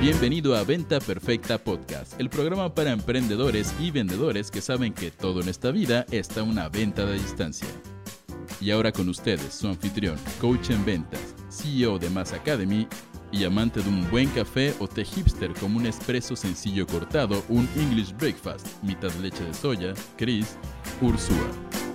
Bienvenido a Venta Perfecta Podcast, el programa para emprendedores y vendedores que saben que todo en esta vida está una venta de distancia. Y ahora con ustedes, su anfitrión, coach en ventas, CEO de Mass Academy y amante de un buen café o té hipster como un espresso sencillo cortado, un English breakfast, mitad leche de soya, Chris Ursúa.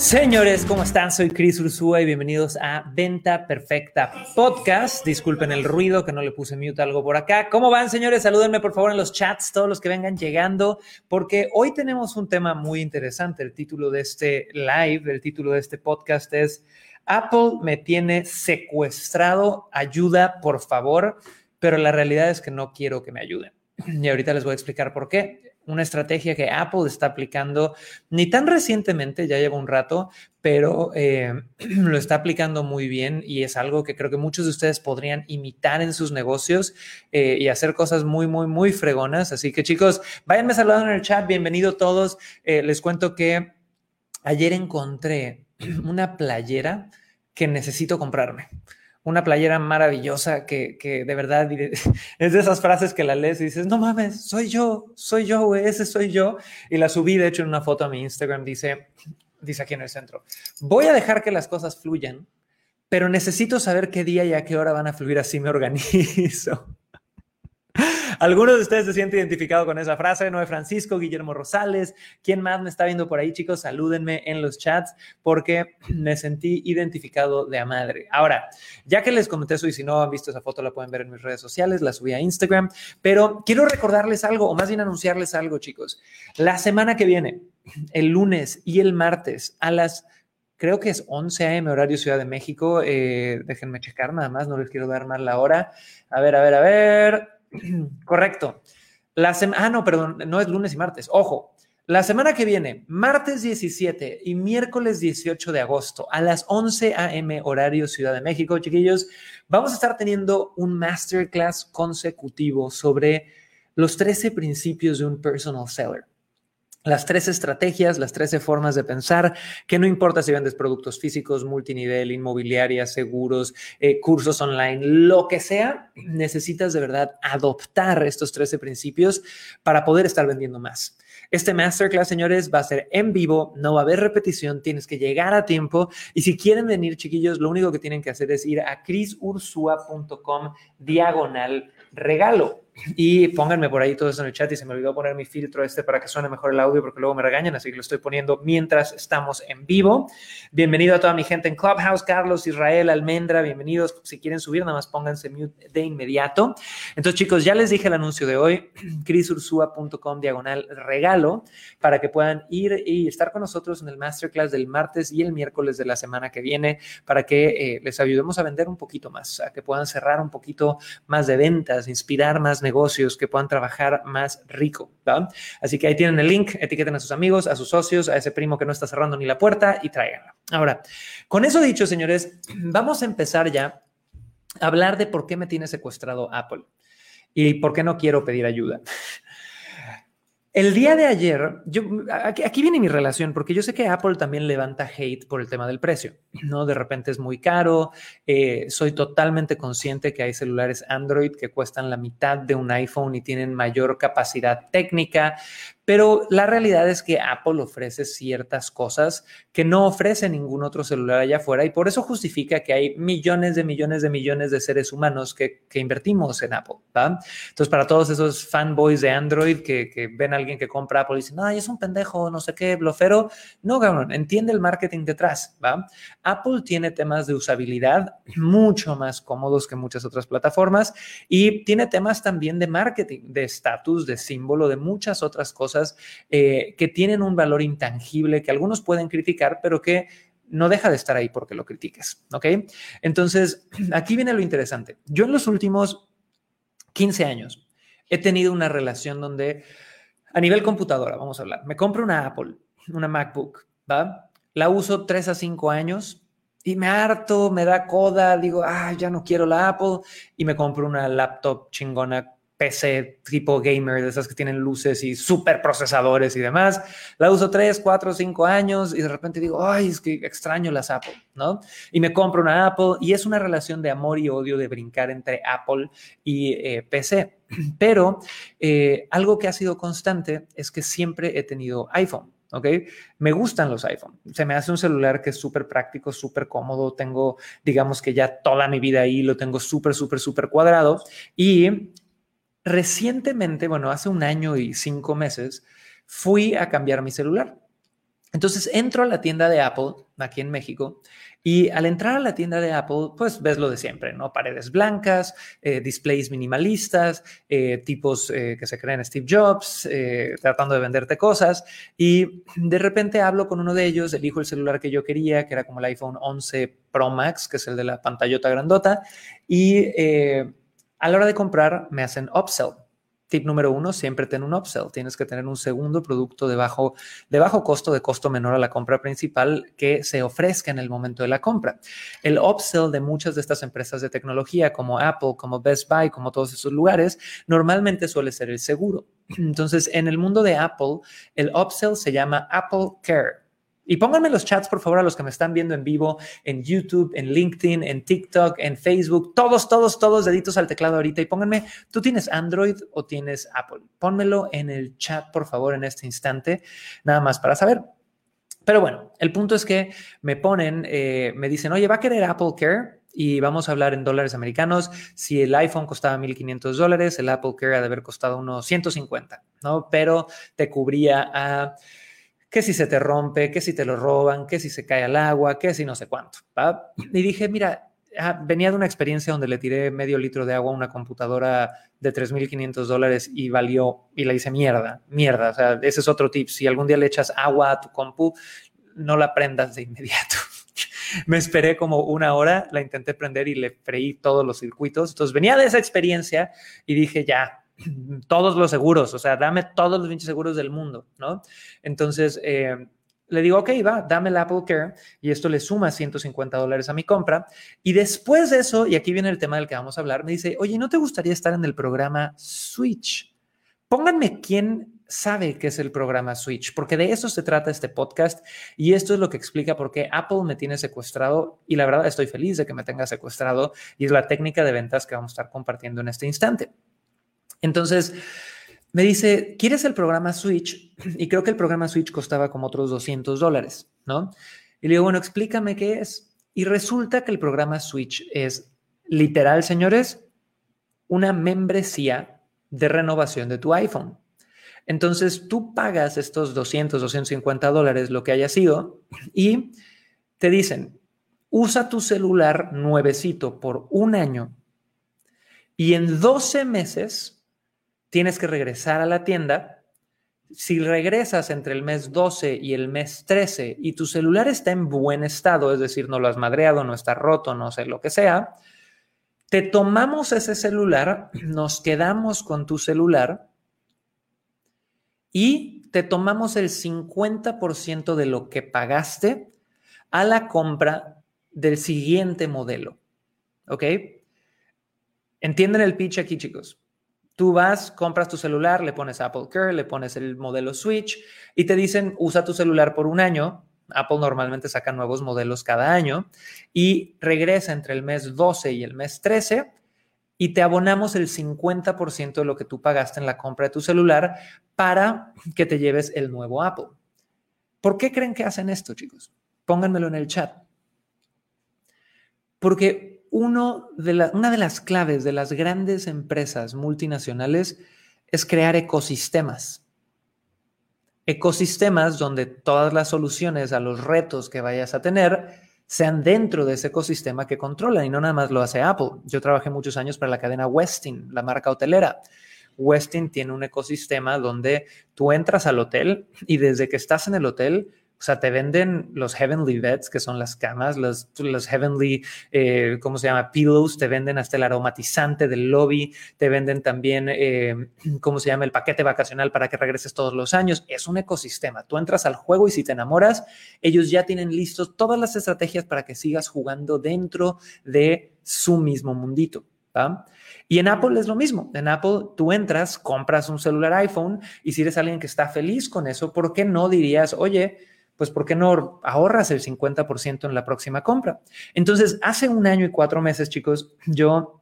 Señores, ¿cómo están? Soy Chris Ursúa y bienvenidos a Venta Perfecta Podcast. Disculpen el ruido que no le puse mute algo por acá. ¿Cómo van, señores? Salúdenme por favor en los chats, todos los que vengan llegando, porque hoy tenemos un tema muy interesante. El título de este live, el título de este podcast es Apple me tiene secuestrado, ayuda, por favor, pero la realidad es que no quiero que me ayuden. Y ahorita les voy a explicar por qué una estrategia que Apple está aplicando ni tan recientemente, ya lleva un rato, pero eh, lo está aplicando muy bien y es algo que creo que muchos de ustedes podrían imitar en sus negocios eh, y hacer cosas muy, muy, muy fregonas. Así que chicos, váyanme saludando en el chat, bienvenido todos. Eh, les cuento que ayer encontré una playera que necesito comprarme una playera maravillosa que, que, de verdad es de esas frases que la lees y dices, no mames, soy yo, soy yo, güey, ese soy yo. Y la subí, de hecho, en una foto a mi Instagram, dice, dice aquí en el centro, voy a dejar que las cosas fluyan, pero necesito saber qué día y a qué hora van a fluir, así me organizo. Algunos de ustedes se sienten identificados con esa frase, Noé Francisco, Guillermo Rosales. ¿Quién más me está viendo por ahí, chicos? Salúdenme en los chats porque me sentí identificado de a madre. Ahora, ya que les comenté eso y si no han visto esa foto la pueden ver en mis redes sociales, la subí a Instagram, pero quiero recordarles algo o más bien anunciarles algo, chicos. La semana que viene, el lunes y el martes a las creo que es 11 a.m. horario Ciudad de México. Eh, déjenme checar nada más, no les quiero dar mal la hora. A ver, a ver, a ver. Correcto. La ah, no, perdón, no es lunes y martes. Ojo, la semana que viene, martes 17 y miércoles 18 de agosto a las 11 a.m. horario Ciudad de México, chiquillos, vamos a estar teniendo un masterclass consecutivo sobre los 13 principios de un personal seller las tres estrategias, las 13 formas de pensar, que no importa si vendes productos físicos, multinivel, inmobiliarias, seguros, eh, cursos online, lo que sea, necesitas de verdad adoptar estos 13 principios para poder estar vendiendo más. Este masterclass, señores, va a ser en vivo, no va a haber repetición, tienes que llegar a tiempo y si quieren venir, chiquillos, lo único que tienen que hacer es ir a chrisursua.com diagonal regalo. Y pónganme por ahí todo eso en el chat y se me olvidó poner mi filtro este para que suene mejor el audio porque luego me regañan, así que lo estoy poniendo mientras estamos en vivo. Bienvenido a toda mi gente en Clubhouse, Carlos, Israel, Almendra, bienvenidos. Si quieren subir, nada más pónganse mute de inmediato. Entonces, chicos, ya les dije el anuncio de hoy, crisursua.com diagonal regalo, para que puedan ir y estar con nosotros en el masterclass del martes y el miércoles de la semana que viene, para que eh, les ayudemos a vender un poquito más, a que puedan cerrar un poquito más de ventas, inspirar más negocios, que puedan trabajar más rico. Así que ahí tienen el link, etiqueten a sus amigos, a sus socios, a ese primo que no está cerrando ni la puerta y tráiganlo. Ahora, con eso dicho, señores, vamos a empezar ya a hablar de por qué me tiene secuestrado Apple y por qué no quiero pedir ayuda. El día de ayer, yo, aquí, viene mi relación, porque yo sé que Apple también levanta hate por el tema del precio, ¿no? De repente es muy caro, eh, soy totalmente consciente que hay celulares Android que cuestan la mitad de un iPhone y tienen mayor capacidad técnica, pero la realidad es que Apple ofrece ciertas cosas que no ofrece ningún otro celular allá afuera y por eso justifica que hay millones de millones de millones de seres humanos que, invertimos en Apple. ¿va? Entonces, para todos esos fanboys de Android que, ven a alguien que compra Apple y dicen, ay, es un pendejo, no sé qué, blofero. No, cabrón, entiende el marketing detrás. ¿va? Apple tiene temas de usabilidad mucho más cómodos que muchas otras plataformas y tiene temas también de marketing, de estatus, de símbolo, de muchas otras cosas eh, que tienen un valor intangible, que algunos pueden criticar, pero que no deja de estar ahí porque lo critiques, ¿ok? Entonces, aquí viene lo interesante. Yo en los últimos 15 años he tenido una relación donde, a nivel computadora, vamos a hablar, me compro una Apple, una MacBook, ¿va? La uso 3 a 5 años y me harto, me da coda, digo, ah, ya no quiero la Apple y me compro una laptop chingona PC tipo gamer, de esas que tienen luces y super procesadores y demás. La uso 3, 4, 5 años y de repente digo, ay, es que extraño las Apple, ¿no? Y me compro una Apple y es una relación de amor y odio de brincar entre Apple y eh, PC. Pero eh, algo que ha sido constante es que siempre he tenido iPhone. ¿ok? Me gustan los iPhone. Se me hace un celular que es súper práctico, súper cómodo. Tengo, digamos que ya toda mi vida ahí, lo tengo súper, súper, súper cuadrado. Y recientemente, bueno, hace un año y cinco meses, fui a cambiar mi celular. Entonces entro a la tienda de Apple aquí en México y al entrar a la tienda de Apple, pues ves lo de siempre, ¿no? Paredes blancas, eh, displays minimalistas, eh, tipos eh, que se creen Steve Jobs, tratando de venderte cosas. Y de repente hablo con uno de ellos, elijo el celular que yo quería, que era como el iPhone 11 Pro Max, que es el de la pantallota grandota. Y a la hora de comprar me hacen upsell. Tip número uno, siempre ten un upsell. Tienes que tener un segundo producto de bajo, de bajo costo, de costo menor a la compra principal que se ofrezca en el momento de la compra. El upsell de muchas de estas empresas de tecnología como Apple, como Best Buy, como todos esos lugares, normalmente suele ser el seguro. Entonces, en el mundo de Apple, el upsell se llama Apple Care. Y pónganme los chats, por favor, a los que me están viendo en vivo, en YouTube, en LinkedIn, en TikTok, en Facebook, todos, todos, todos deditos al teclado ahorita. Y pónganme, ¿tú tienes Android o tienes Apple? Pónmelo en el chat, por favor, en este instante, nada más para saber. Pero bueno, el punto es que me ponen, eh, me dicen, oye, ¿va a querer Apple Care? Y vamos a hablar en dólares americanos. Si el iPhone costaba 1.500 dólares, el Apple Care ha de haber costado unos 150, ¿no? Pero te cubría a que si se te rompe, que si te lo roban, que si se cae al agua, que si no sé cuánto. Y dije, mira, ah, venía de una experiencia donde le tiré medio litro de agua a una computadora de 3.500 dólares y valió, y la hice mierda, mierda. O sea, ese es otro tip. Si algún día le echas agua a tu compu, no la prendas de inmediato. Me esperé como una hora, la intenté prender y le freí todos los circuitos. Entonces venía de esa experiencia y dije, ya, todos los seguros, o sea, dame todos los 20 seguros del mundo, ¿no? Entonces, eh, le digo, ok, va, dame el Apple Care y esto le suma 150 dólares a mi compra. Y después de eso, y aquí viene el tema del que vamos a hablar, me dice, oye, ¿no te gustaría estar en el programa Switch? Pónganme quién sabe qué es el programa Switch, porque de eso se trata este podcast y esto es lo que explica por qué Apple me tiene secuestrado y la verdad estoy feliz de que me tenga secuestrado y es la técnica de ventas que vamos a estar compartiendo en este instante. Entonces, me dice, ¿quieres el programa Switch? Y creo que el programa Switch costaba como otros 200 dólares, ¿no? Y le digo, bueno, explícame qué es. Y resulta que el programa Switch es literal, señores, una membresía de renovación de tu iPhone. Entonces, tú pagas estos 200, 250 dólares, lo que haya sido, y te dicen, usa tu celular nuevecito por un año y en 12 meses tienes que regresar a la tienda. Si regresas entre el mes 12 y el mes 13 y tu celular está en buen estado, es decir, no lo has madreado, no está roto, no sé lo que sea, te tomamos ese celular, nos quedamos con tu celular y te tomamos el 50% de lo que pagaste a la compra del siguiente modelo. ¿Ok? ¿Entienden el pitch aquí, chicos? Tú vas, compras tu celular, le pones Apple Care, le pones el modelo Switch y te dicen, usa tu celular por un año. Apple normalmente saca nuevos modelos cada año y regresa entre el mes 12 y el mes 13 y te abonamos el 50% de lo que tú pagaste en la compra de tu celular para que te lleves el nuevo Apple. ¿Por qué creen que hacen esto, chicos? Pónganmelo en el chat. Porque uno de una de las claves de las grandes empresas multinacionales es crear ecosistemas. Ecosistemas donde todas las soluciones a los retos que vayas a tener sean dentro de ese ecosistema que controlan y no nada más lo hace Apple. Yo trabajé muchos años para la cadena Westin, la marca hotelera. Westin tiene un ecosistema donde tú entras al hotel y desde que estás en el hotel o sea, te venden los Heavenly Beds, que son las camas, los, los Heavenly, eh, ¿cómo se llama? Pillows, te venden hasta el aromatizante del lobby, te venden también, eh, ¿cómo se llama? El paquete vacacional para que regreses todos los años. Es un ecosistema. Tú entras al juego y si te enamoras, ellos ya tienen listos todas las estrategias para que sigas jugando dentro de su mismo mundito. Y en Apple es lo mismo. En Apple tú entras, compras un celular iPhone y si eres alguien que está feliz con eso, ¿por qué no dirías, oye, pues ¿por qué no ahorras el 50% en la próxima compra? Entonces, hace un año y cuatro meses, chicos, yo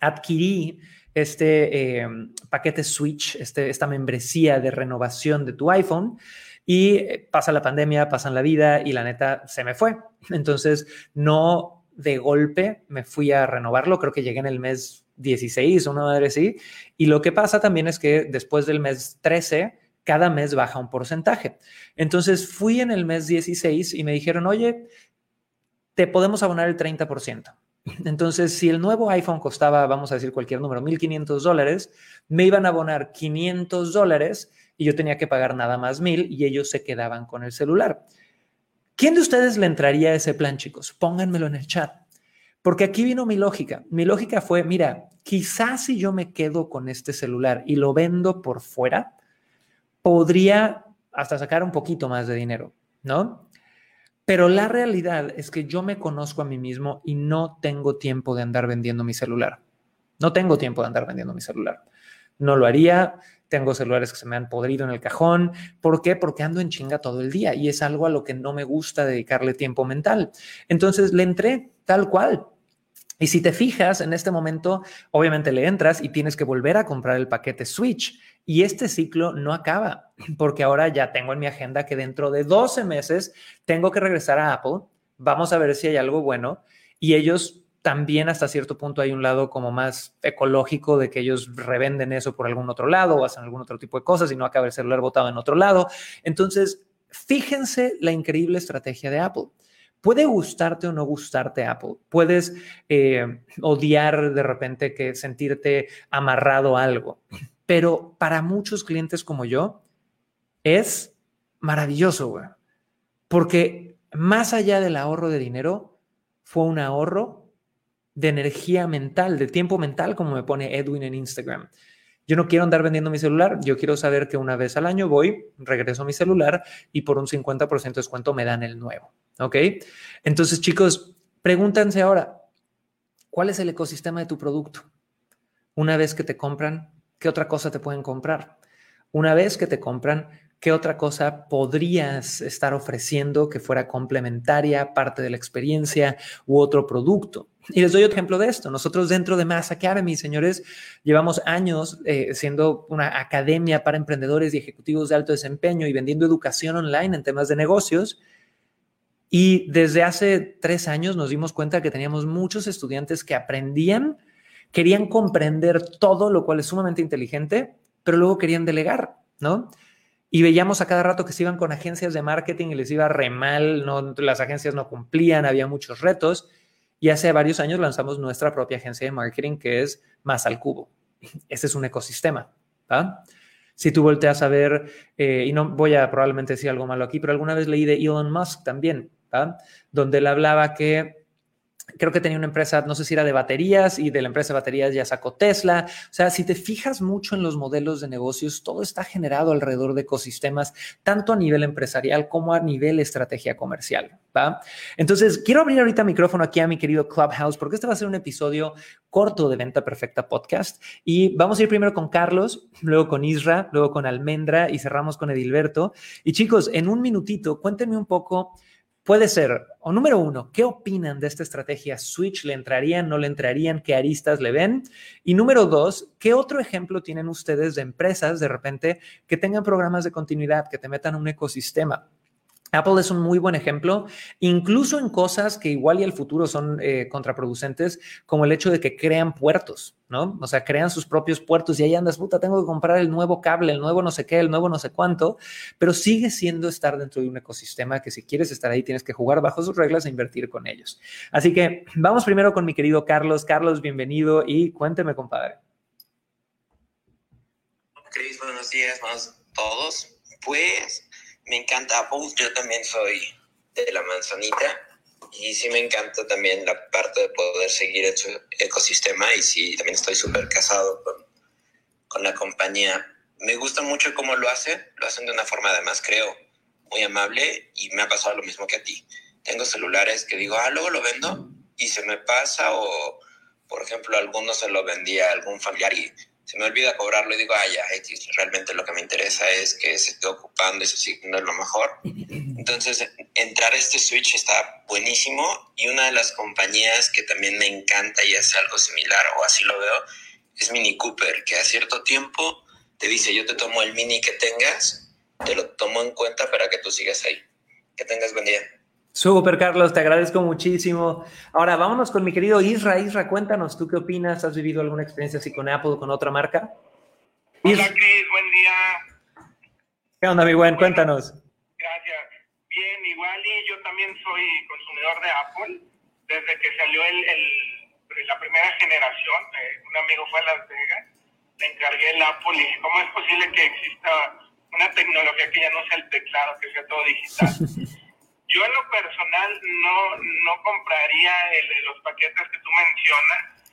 adquirí este eh, paquete Switch, este, esta membresía de renovación de tu iPhone. Y eh, pasa la pandemia, pasa la vida y la neta se me fue. Entonces, no de golpe me fui a renovarlo. Creo que llegué en el mes 16, una madre así. Y lo que pasa también es que después del mes 13, cada mes baja un porcentaje. Entonces fui en el mes 16 y me dijeron, oye, te podemos abonar el 30%. Entonces, si el nuevo iPhone costaba, vamos a decir cualquier número, 1.500 dólares, me iban a abonar 500 dólares y yo tenía que pagar nada más 1.000 y ellos se quedaban con el celular. ¿Quién de ustedes le entraría a ese plan, chicos? Pónganmelo en el chat. Porque aquí vino mi lógica. Mi lógica fue, mira, quizás si yo me quedo con este celular y lo vendo por fuera, podría hasta sacar un poquito más de dinero, ¿no? Pero la realidad es que yo me conozco a mí mismo y no tengo tiempo de andar vendiendo mi celular. No tengo tiempo de andar vendiendo mi celular. No lo haría tengo celulares que se me han podrido en el cajón. ¿Por qué? Porque ando en chinga todo el día y es algo a lo que no me gusta dedicarle tiempo mental. Entonces le entré tal cual. Y si te fijas, en este momento, obviamente le entras y tienes que volver a comprar el paquete Switch. Y este ciclo no acaba, porque ahora ya tengo en mi agenda que dentro de 12 meses tengo que regresar a Apple. Vamos a ver si hay algo bueno. Y ellos también hasta cierto punto hay un lado como más ecológico de que ellos revenden eso por algún otro lado o hacen algún otro tipo de cosas y no acaba el celular botado en otro lado. Entonces, fíjense la increíble estrategia de Apple. Puede gustarte o no gustarte Apple. Puedes eh, odiar de repente que sentirte amarrado a algo. Pero para muchos clientes como yo, es maravilloso, güey. Porque más allá del ahorro de dinero, fue un ahorro de energía mental, de tiempo mental, como me pone Edwin en Instagram. Yo no quiero andar vendiendo mi celular, yo quiero saber que una vez al año voy, regreso mi celular y por un 50% de descuento me dan el nuevo. ¿Ok? Entonces, chicos, pregúntanse ahora, ¿cuál es el ecosistema de tu producto? Una vez que te compran, ¿qué otra cosa te pueden comprar? Una vez que te compran, ¿qué otra cosa podrías estar ofreciendo que fuera complementaria, parte de la experiencia u otro producto? Y les doy otro ejemplo de esto. Nosotros dentro de Mass Academy, señores, llevamos años eh, siendo una academia para emprendedores y ejecutivos de alto desempeño y vendiendo educación online en temas de negocios. Y desde hace tres años nos dimos cuenta que teníamos muchos estudiantes que aprendían, querían comprender todo, lo cual es sumamente inteligente, pero luego querían delegar, ¿no? y veíamos a cada rato que se iban con agencias de marketing y les iba re mal, no, las agencias no cumplían, había muchos retos. Y hace varios años lanzamos nuestra propia agencia de marketing que es Más al Cubo. Ese es un ecosistema. Si tú volteas a ver, eh, y no voy a probablemente decir algo malo aquí, pero alguna vez leí de Elon Musk también, donde él hablaba que creo que tenía una empresa, no sé si era de baterías y de la empresa de baterías ya sacó Tesla. O sea, si te fijas mucho en los modelos de negocios, todo está generado alrededor de ecosistemas, tanto a nivel empresarial como a nivel estrategia comercial. ¿va? Entonces, quiero abrir ahorita micrófono aquí a mi querido Clubhouse porque este va a ser un episodio corto de Venta Perfecta Podcast. Y vamos a ir primero con Carlos, luego con Isra, luego con Almendra y cerramos con Edilberto. Y chicos, en un minutito, cuéntenme un poco Puede ser, o número uno, ¿qué opinan de esta estrategia Switch? ¿Le entrarían, no le entrarían? ¿Qué aristas le ven? Y número dos, ¿qué otro ejemplo tienen ustedes de empresas de repente que tengan programas de continuidad, que te metan un ecosistema? Apple es un muy buen ejemplo, incluso en cosas que igual y al futuro son eh, contraproducentes, como el hecho de que crean puertos, ¿no? O sea, crean sus propios puertos y ahí andas, puta, tengo que comprar el nuevo cable, el nuevo no sé qué, el nuevo no sé cuánto, pero sigue siendo estar dentro de un ecosistema que si quieres estar ahí tienes que jugar bajo sus reglas e invertir con ellos. Así que vamos primero con mi querido Carlos. Carlos, bienvenido y cuénteme, compadre. Cris, buenos días, buenos todos. Pues me encanta Apple, yo también soy de la manzanita y sí me encanta también la parte de poder seguir en su ecosistema y sí, también estoy súper casado con, la compañía. Me gusta mucho cómo lo hacen, lo hacen de una forma además creo muy amable y me ha pasado lo mismo que a ti. Tengo celulares que digo, ah, luego lo vendo y se me pasa o, por ejemplo, algunos se lo vendía a algún familiar y se me olvida cobrarlo y digo, ah, ya, X, realmente lo que me interesa es que se esté ocupando y se siga lo mejor. Entonces, entrar a este switch está buenísimo y una de las compañías que también me encanta y hace algo similar, o así lo veo, es Mini Cooper, que a cierto tiempo te dice, yo te tomo el Mini que tengas, te lo tomo en cuenta para que tú sigas ahí. Que tengas buen día. Súper, Carlos, te agradezco muchísimo. Ahora, vámonos con mi querido Isra. Isra, cuéntanos, ¿tú qué opinas? ¿Has vivido alguna experiencia así con Apple o con otra marca? Hola, Cris, buen día. ¿Qué onda, mi buen? Cuéntanos. Gracias. Bien, igual y yo también soy consumidor de Apple. Desde que salió el, el la primera generación, eh, un amigo fue a Las Vegas, le encargué el Apple y dije, ¿cómo es posible que exista una tecnología que ya no sea el teclado, que sea todo digital? Yo en lo personal no, no compraría el, los paquetes que tú mencionas,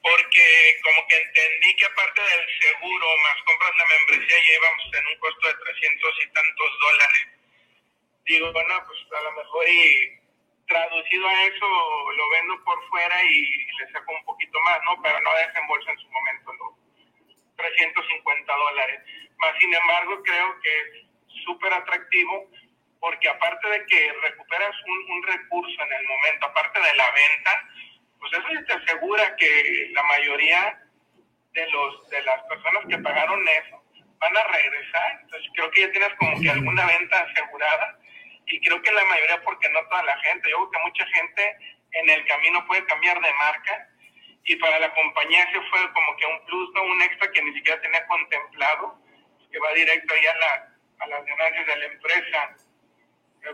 porque como que entendí que aparte del seguro, más compras la membresía, llevamos en un costo de 300 y tantos dólares. Digo, bueno, pues a lo mejor y traducido a eso lo vendo por fuera y, le saco un poquito más, ¿no? Pero no desembolso en su momento los 350 dólares. Más sin embargo, creo que es súper atractivo porque aparte de que recuperas un, recurso en el momento, aparte de la venta, pues eso te asegura que la mayoría de los de las personas que pagaron eso van a regresar. Entonces creo que ya tienes como que alguna venta asegurada y creo que la mayoría, porque no toda la gente, yo creo que mucha gente en el camino puede cambiar de marca y para la compañía ese fue como que un plus, ¿no? un extra que ni siquiera tenía contemplado, que va directo ahí a, la, a las ganancias de la empresa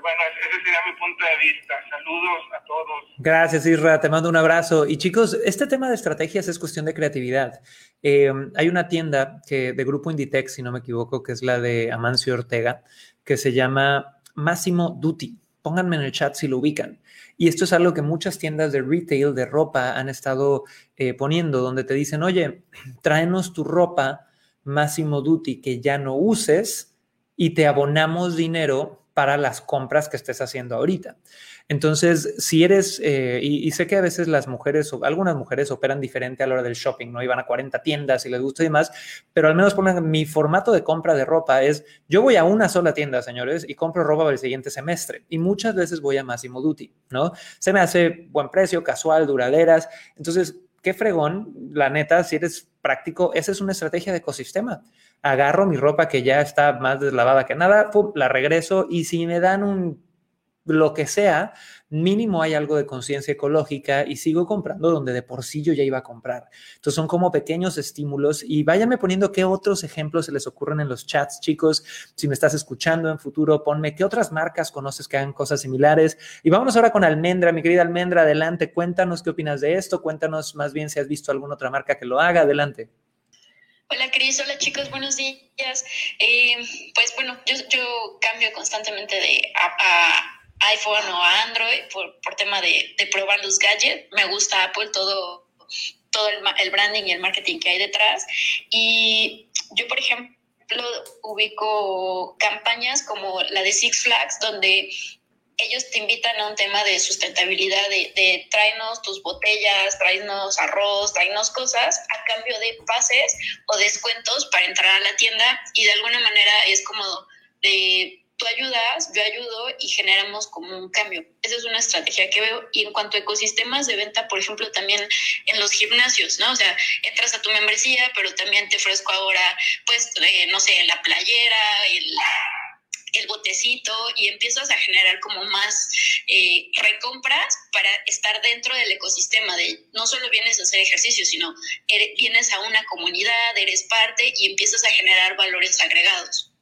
bueno, ese sería mi punto de vista. Saludos a todos. Gracias, Isra. Te mando un abrazo. Y chicos, este tema de estrategias es cuestión de creatividad. Eh, hay una tienda que, de Grupo Inditex, si no me equivoco, que es la de Amancio Ortega, que se llama Máximo Duty. Pónganme en el chat si lo ubican. Y esto es algo que muchas tiendas de retail, de ropa, han estado eh, poniendo, donde te dicen, oye, tráenos tu ropa Máximo Duty que ya no uses y te abonamos dinero para las compras que estés haciendo ahorita. Entonces, si eres, eh, y, sé que a veces las mujeres, o algunas mujeres operan diferente a la hora del shopping, ¿no? Iban a 40 tiendas y les gusta y demás, pero al menos ponen mi formato de compra de ropa es, yo voy a una sola tienda, señores, y compro ropa para el siguiente semestre. Y muchas veces voy a Massimo Duty, ¿no? Se me hace buen precio, casual, duraderas. Entonces, qué fregón, la neta, si eres práctico, esa es una estrategia de ecosistema. Agarro mi ropa que ya está más deslavada que nada, la regreso y si me dan un lo que sea, mínimo hay algo de conciencia ecológica y sigo comprando donde de por sí yo ya iba a comprar. Entonces son como pequeños estímulos y váyanme poniendo qué otros ejemplos se les ocurren en los chats, chicos. Si me estás escuchando en futuro, ponme qué otras marcas conoces que hagan cosas similares. Y vámonos ahora con Almendra, mi querida Almendra, adelante, cuéntanos qué opinas de esto, cuéntanos más bien si has visto alguna otra marca que lo haga, adelante. Hola Cris, hola chicos, buenos días. Eh, pues bueno, yo, cambio constantemente de a, iPhone o Android por, tema de, de, probar los gadgets. Me gusta Apple, todo, todo el, el, branding y el marketing que hay detrás. Y yo, por ejemplo, ubico campañas como la de Six Flags, donde ellos te invitan a un tema de sustentabilidad, de, de tráenos tus botellas, tráenos arroz, tráenos cosas a cambio de pases o descuentos para entrar a la tienda y de alguna manera es como de tú ayudas, yo ayudo y generamos como un cambio. Esa es una estrategia que veo. Y en cuanto a ecosistemas de venta, por ejemplo, también en los gimnasios, ¿no? O sea, entras a tu membresía, pero también te ofrezco ahora, pues, eh, no sé, la playera, el botecito y empiezas a generar como más eh, recompras para estar dentro del ecosistema de no solo vienes a hacer ejercicio, sino vienes a una comunidad, eres parte y empiezas a generar valores agregados.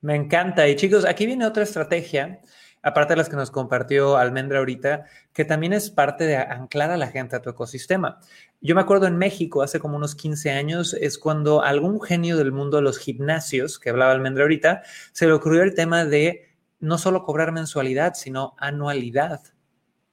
Me encanta. Y chicos, aquí viene otra estrategia aparte de las que nos compartió Almendra ahorita, que también es parte de anclar a la gente a tu ecosistema. Yo me acuerdo en México, hace como unos 15 años, es cuando algún genio del mundo de los gimnasios, que hablaba Almendra ahorita, se le ocurrió el tema de no solo cobrar mensualidad, sino anualidad.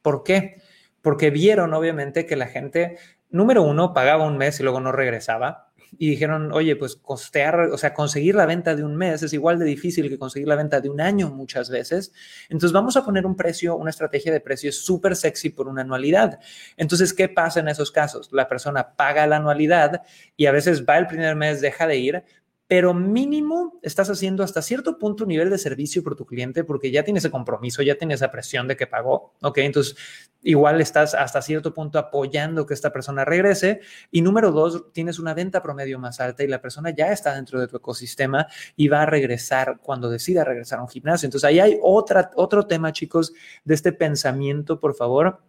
¿Por qué? Porque vieron, obviamente, que la gente, número uno, pagaba un mes y luego no regresaba y dijeron, oye, pues costear, o sea, conseguir la venta de un mes es igual de difícil que conseguir la venta de un año muchas veces. Entonces vamos a poner un precio, una estrategia de precios súper sexy por una anualidad. Entonces, ¿qué pasa en esos casos? La persona paga la anualidad y a veces va el primer mes, deja de ir, pero mínimo estás haciendo hasta cierto punto un nivel de servicio por tu cliente porque ya tienes ese compromiso, ya tienes esa presión de que pagó, ¿ok? Entonces, igual estás hasta cierto punto apoyando que esta persona regrese. Y número dos, tienes una venta promedio más alta y la persona ya está dentro de tu ecosistema y va a regresar cuando decida regresar a un gimnasio. Entonces, ahí hay otra, otro tema, chicos, de este pensamiento, por favor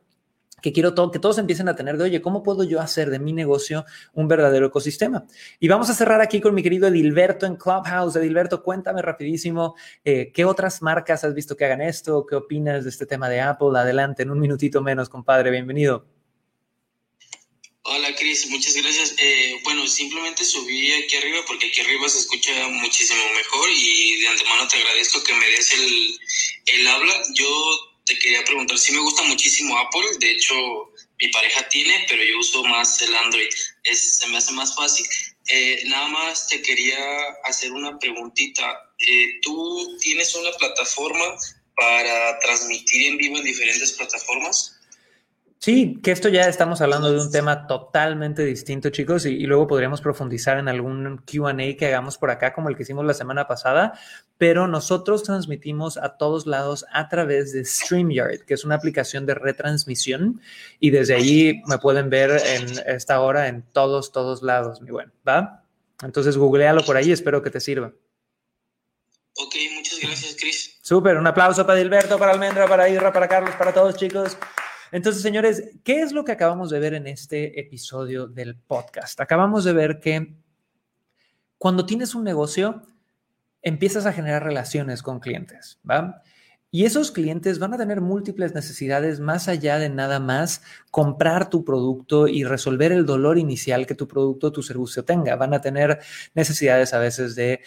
que quiero que todos empiecen a tener de, oye, ¿cómo puedo yo hacer de mi negocio un verdadero ecosistema? Y vamos a cerrar aquí con mi querido Edilberto en Clubhouse. Edilberto, cuéntame rapidísimo, eh, ¿qué otras marcas has visto que hagan esto? ¿Qué opinas de este tema de Apple? Adelante, en un minutito menos, compadre, bienvenido. Hola Cris, muchas gracias. Eh, bueno, simplemente subí aquí arriba porque aquí arriba se escucha muchísimo mejor y de antemano te agradezco que me des el, el habla. Yo te quería preguntar, sí me gusta muchísimo Apple, de hecho mi pareja tiene, pero yo uso más el Android, es, se me hace más fácil. Eh, nada más te quería hacer una preguntita. Eh, ¿Tú tienes una plataforma para transmitir en vivo en diferentes plataformas? Sí, que esto ya estamos hablando de un tema totalmente distinto, chicos, y, y luego podríamos profundizar en algún QA que hagamos por acá, como el que hicimos la semana pasada, pero nosotros transmitimos a todos lados a través de StreamYard, que es una aplicación de retransmisión, y desde allí me pueden ver en esta hora en todos, todos lados, mi buen, ¿va? Entonces, googlealo por ahí, espero que te sirva. Ok, muchas gracias, Chris. Súper, un aplauso para Dilberto, para Almendra, para Irra, para Carlos, para todos, chicos. Entonces, señores, ¿qué es lo que acabamos de ver en este episodio del podcast? Acabamos de ver que cuando tienes un negocio, empiezas a generar relaciones con clientes, ¿va? Y esos clientes van a tener múltiples necesidades más allá de nada más comprar tu producto y resolver el dolor inicial que tu producto o tu servicio tenga. Van a tener necesidades a veces de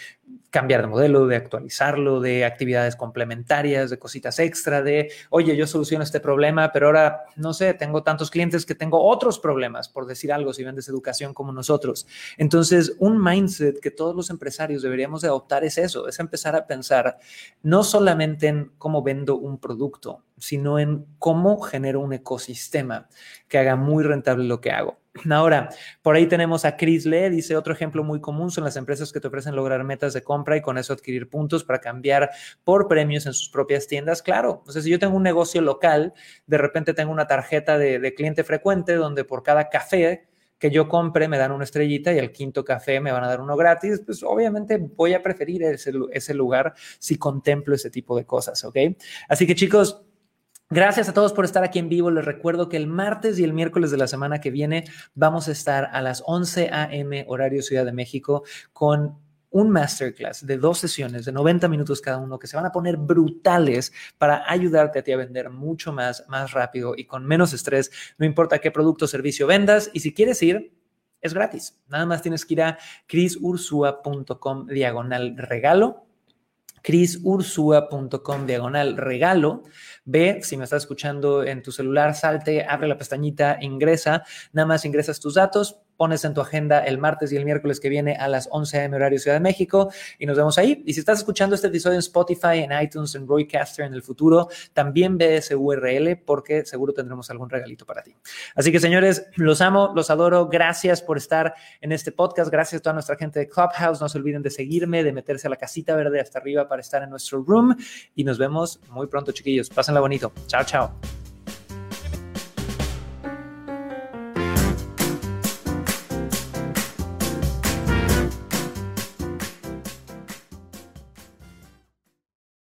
cambiar de modelo, de actualizarlo, de actividades complementarias, de cositas extra, de, oye, yo soluciono este problema, pero ahora, no sé, tengo tantos clientes que tengo otros problemas, por decir algo, si vendes educación como nosotros. Entonces, un mindset que todos los empresarios deberíamos de adoptar es eso, es empezar a pensar no solamente en cómo vendo un producto, sino en cómo genero un ecosistema que haga muy rentable lo que hago. Ahora, por ahí tenemos a Chris Lee, dice otro ejemplo muy común son las empresas que te ofrecen lograr metas de compra y con eso adquirir puntos para cambiar por premios en sus propias tiendas. Claro, o sea, si yo tengo un negocio local, de repente tengo una tarjeta de, cliente frecuente donde por cada café que yo compre me dan una estrellita y al quinto café me van a dar uno gratis, pues obviamente voy a preferir ese lugar si contemplo ese tipo de cosas, ¿ok? Así que chicos, Gracias a todos por estar aquí en vivo. Les recuerdo que el martes y el miércoles de la semana que viene vamos a estar a las 11 a.m. horario Ciudad de México con un masterclass de dos sesiones de 90 minutos cada uno que se van a poner brutales para ayudarte a ti a vender mucho más, más rápido y con menos estrés, no importa qué producto o servicio vendas. Y si quieres ir, es gratis. Nada más tienes que ir a crisursua.com diagonal regalo crisursua.com diagonal regalo. Ve, si me estás escuchando en tu celular, salte, abre la pestañita, ingresa, nada más ingresas tus datos, pones en tu agenda el martes y el miércoles que viene a las 11 am horario Ciudad de México y nos vemos ahí. Y si estás escuchando este episodio en Spotify, en iTunes, en Roycaster en el futuro, también ve ese URL porque seguro tendremos algún regalito para ti. Así que señores, los amo, los adoro. Gracias por estar en este podcast. Gracias a toda nuestra gente de Clubhouse. No se olviden de seguirme, de meterse a la casita verde hasta arriba para estar en nuestro room y nos vemos muy pronto, chiquillos. Pásenla bonito. Chao, chao.